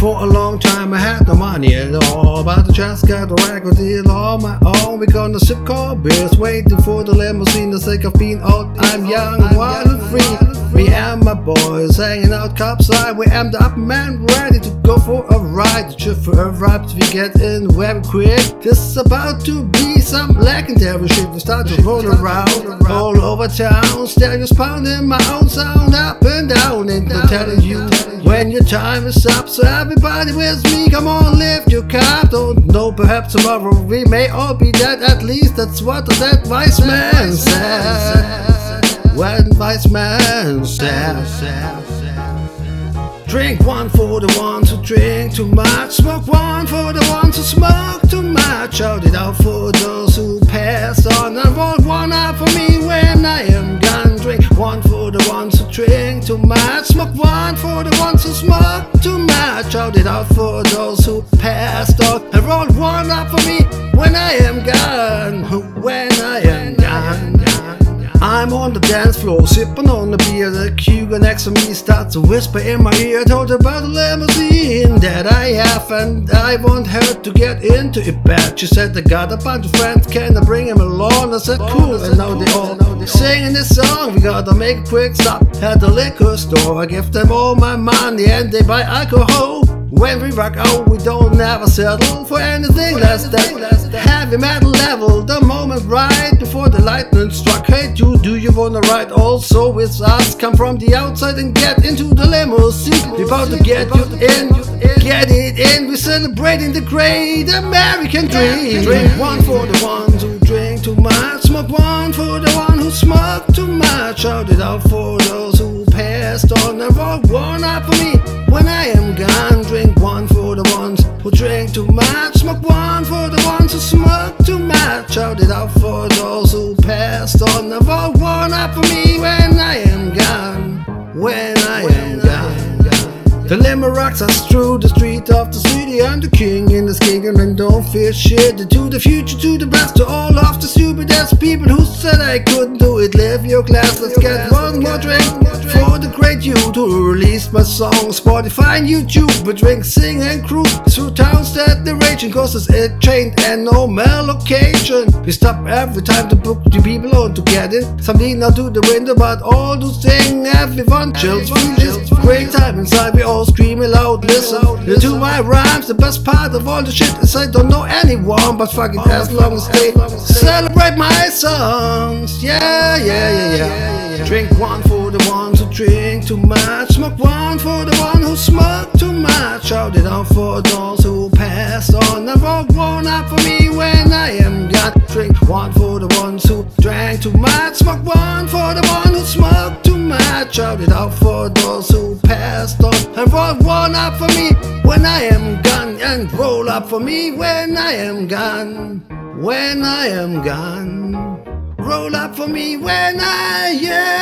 For a long time I had no money at all, but I just got a record deal on my own. We gonna sip cold beers, waiting for the limousine. The sake of being old, I'm young, wild and free. Me and my boys hanging out copside. We am the up man, ready to go for a ride. The trip for a ride, we get in very quick. This is about to be some legendary shit. We start to roll around all over town. Stereos pounding my own sound up and down. And I'm telling you when your time is up. So everybody with me, come on, lift your cup. Don't know, perhaps tomorrow we may all be dead. At least that's what that wise man said. When wise man said. Drink one for the ones who drink too much. Smoke one for the ones who smoke too much. Shout it out for those who passed on. And roll one up for me when I am gone. Drink one for the ones who drink too much. Smoke one for the ones who smoke too much. Shout it out for those who passed on. And roll one up for me when I am gone. When I am gone. I'm on the dance floor, sipping on the beer. The cougar next to me starts to whisper in my ear. I told her about the limousine that I have, and I want her to get into it bad. She said, I got a bunch of friends, can I bring him along? I said, cool, and now they all singing this song. We gotta make a quick stop at the liquor store. I give them all my money, and they buy alcohol. When we rock out, we don't ever settle for anything less than heavy metal level. The moment right before the lightning struck. Hey, dude, do you wanna ride also with us? Come from the outside and get into the limousine. We about to get you in, get it in. We're celebrating the great American dream. Drink one for the ones who drink too much. Smoke one for the one who smoke too much. Shout it out for those who passed on. And roll one up for me too much. Smoke one for the ones who smoke too much. Shout it out for those who passed on. And roll one up for me when I am gone. When I am gone. The limo rocks us through the street of the city. I'm the king in this kingdom and don't fear shit. To the future, to the best, to all of the stupid ass people who said I couldn't do it. Live your glass, let's get one more drink for the great you who released my song. Spotify and YouTube, we drink, sing and cruise through towns that they're raging. causes a train and no mail location. We stop every time to book the people on to get it. Some lean out to the window, but all those things everyone chills. Great time inside, we all screaming loud. Listen to my rhymes. The best part of all the shit is I don't know anyone, but fuck it as long as they celebrate my songs. Yeah, yeah, yeah, yeah. Drink one for the ones who drink too much. Smoke one for the one who smoke too much. Shout it out for those who passed on. Roll one up for me when I am gone. Drink one for the ones who drank too much. Smoke one for the one who smoked much. It out for those who passed on. And roll one up for me when I am gone. And roll up for me when I am gone. When I am gone. Roll up for me when I am.